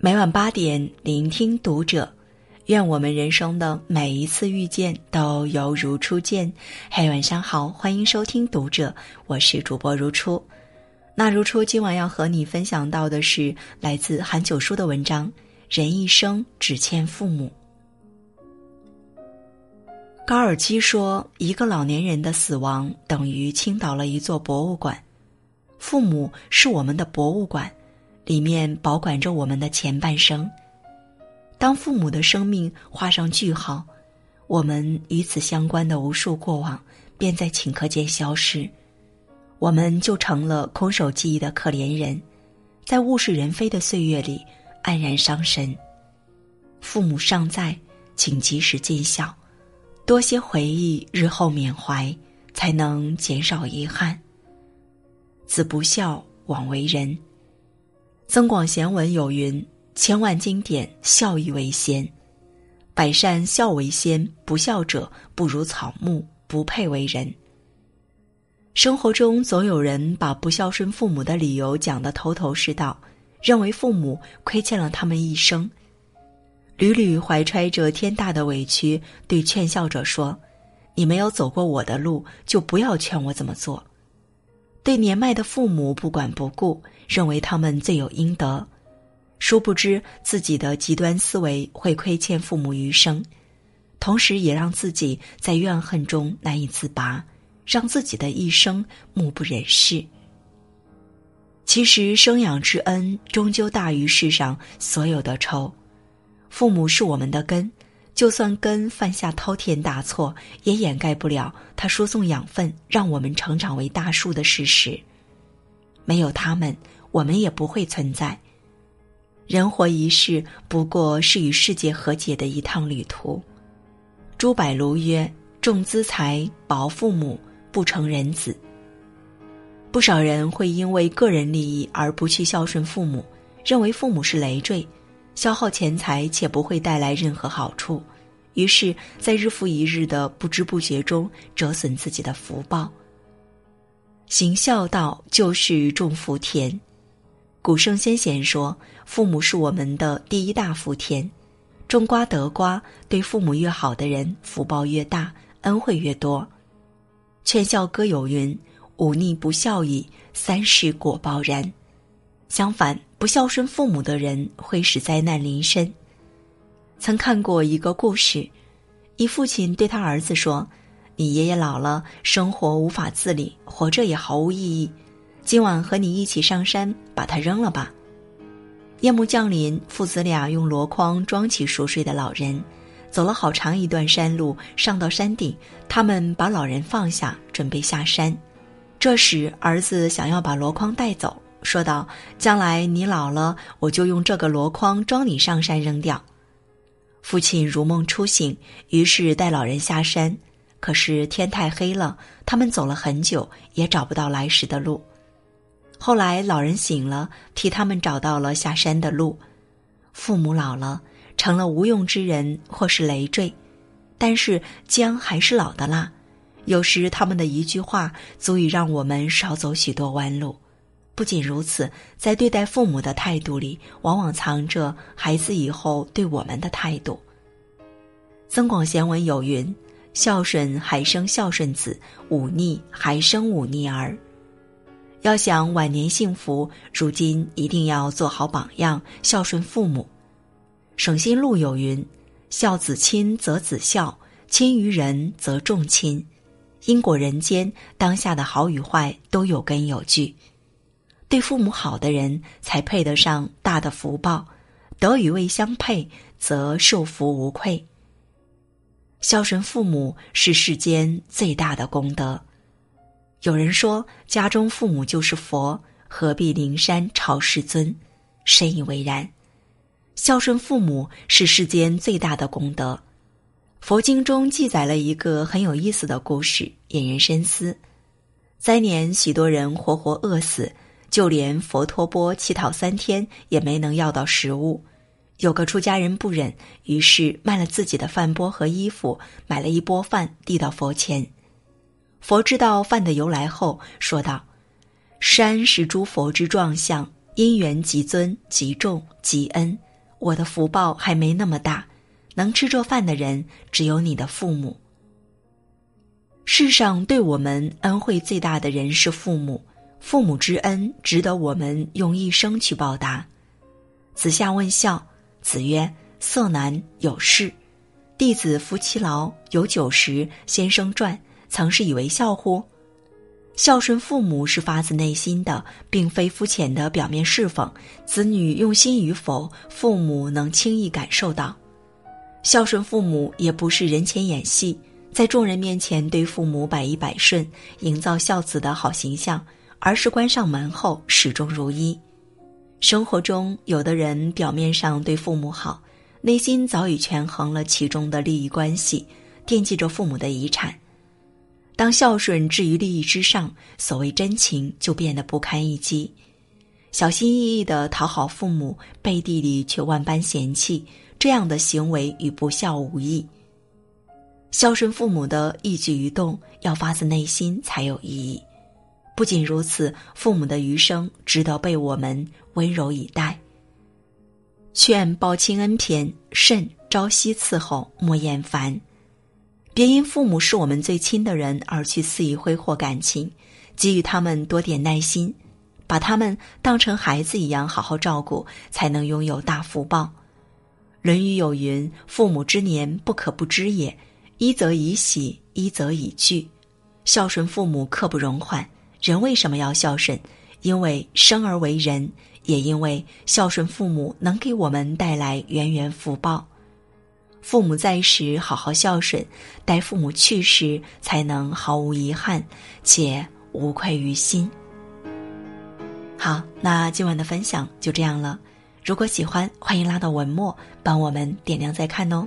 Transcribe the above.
每晚八点，聆听读者。愿我们人生的每一次遇见都犹如初见。嘿，晚上好，欢迎收听读者，我是主播如初。那如初今晚要和你分享到的是来自韩九叔的文章《人一生只欠父母》。高尔基说，一个老年人的死亡等于倾倒了一座博物馆，父母是我们的博物馆。里面保管着我们的前半生。当父母的生命画上句号，我们与此相关的无数过往便在顷刻间消失，我们就成了空手记忆的可怜人，在物是人非的岁月里黯然伤神。父母尚在，请及时尽孝，多些回忆，日后缅怀，才能减少遗憾。子不孝，枉为人。《增广贤文》有云：“千万经典，孝义为先。百善孝为先，不孝者不如草木，不配为人。”生活中总有人把不孝顺父母的理由讲得头头是道，认为父母亏欠了他们一生，屡屡怀揣着天大的委屈，对劝孝者说：“你没有走过我的路，就不要劝我怎么做。”对年迈的父母不管不顾，认为他们罪有应得，殊不知自己的极端思维会亏欠父母余生，同时也让自己在怨恨中难以自拔，让自己的一生目不忍视。其实生养之恩终究大于世上所有的仇，父母是我们的根。就算根犯下滔天大错，也掩盖不了他输送养分，让我们成长为大树的事实。没有他们，我们也不会存在。人活一世，不过是与世界和解的一趟旅途。朱柏庐曰：“重资财，薄父母，不成人子。”不少人会因为个人利益而不去孝顺父母，认为父母是累赘。消耗钱财且不会带来任何好处，于是，在日复一日的不知不觉中折损自己的福报。行孝道就是种福田。古圣先贤说，父母是我们的第一大福田，种瓜得瓜，对父母越好的人，福报越大，恩惠越多。劝孝歌有云：“忤逆不孝矣，三世果报然。”相反。不孝顺父母的人会使灾难临身。曾看过一个故事，一父亲对他儿子说：“你爷爷老了，生活无法自理，活着也毫无意义。今晚和你一起上山，把他扔了吧。”夜幕降临，父子俩用箩筐装起熟睡的老人，走了好长一段山路，上到山顶，他们把老人放下，准备下山。这时，儿子想要把箩筐带走。说道：“将来你老了，我就用这个箩筐装你上山扔掉。”父亲如梦初醒，于是带老人下山。可是天太黑了，他们走了很久，也找不到来时的路。后来老人醒了，替他们找到了下山的路。父母老了，成了无用之人或是累赘，但是姜还是老的辣。有时他们的一句话，足以让我们少走许多弯路。不仅如此，在对待父母的态度里，往往藏着孩子以后对我们的态度。《增广贤文》有云：“孝顺还生孝顺子，忤逆还生忤逆儿。”要想晚年幸福，如今一定要做好榜样，孝顺父母。《省心录》有云：“孝子亲则子孝，亲于人则重亲。”因果人间，当下的好与坏都有根有据。对父母好的人才配得上大的福报，德与位相配，则受福无愧。孝顺父母是世间最大的功德。有人说，家中父母就是佛，何必灵山朝世尊？深以为然。孝顺父母是世间最大的功德。佛经中记载了一个很有意思的故事，引人深思。灾年，许多人活活饿死。就连佛托钵乞讨三天也没能要到食物，有个出家人不忍，于是卖了自己的饭钵和衣服，买了一钵饭递到佛前。佛知道饭的由来后，说道：“山是诸佛之状相，因缘极尊极重极恩，我的福报还没那么大，能吃着饭的人只有你的父母。世上对我们恩惠最大的人是父母，父母之恩值得我们用一生去报答。子夏问孝，子曰：“色难，有事。弟子服其劳，有酒食。先生传，曾是以为孝乎？”孝顺父母是发自内心的，并非肤浅的表面侍奉。子女用心与否，父母能轻易感受到。孝顺父母也不是人前演戏，在众人面前对父母百依百顺，营造孝子的好形象，而是关上门后始终如一。生活中，有的人表面上对父母好，内心早已权衡了其中的利益关系，惦记着父母的遗产。当孝顺置于利益之上，所谓真情就变得不堪一击。小心翼翼的讨好父母，背地里却万般嫌弃，这样的行为与不孝无异。孝顺父母的一举一动要发自内心才有意义。不仅如此，父母的余生值得被我们温柔以待。劝报亲恩篇：慎朝夕伺候，莫厌烦。别因父母是我们最亲的人而去肆意挥霍感情，给予他们多点耐心，把他们当成孩子一样好好照顾，才能拥有大福报。《论语》有云：“父母之年，不可不知也。一则以喜，一则以惧。”孝顺父母刻不容缓。人为什么要孝顺？因为生而为人，也因为孝顺父母能给我们带来源源福报。父母在时好好孝顺，待父母去时才能毫无遗憾，且无愧于心。好，那今晚的分享就这样了。如果喜欢，欢迎拉到文末帮我们点亮再看哦。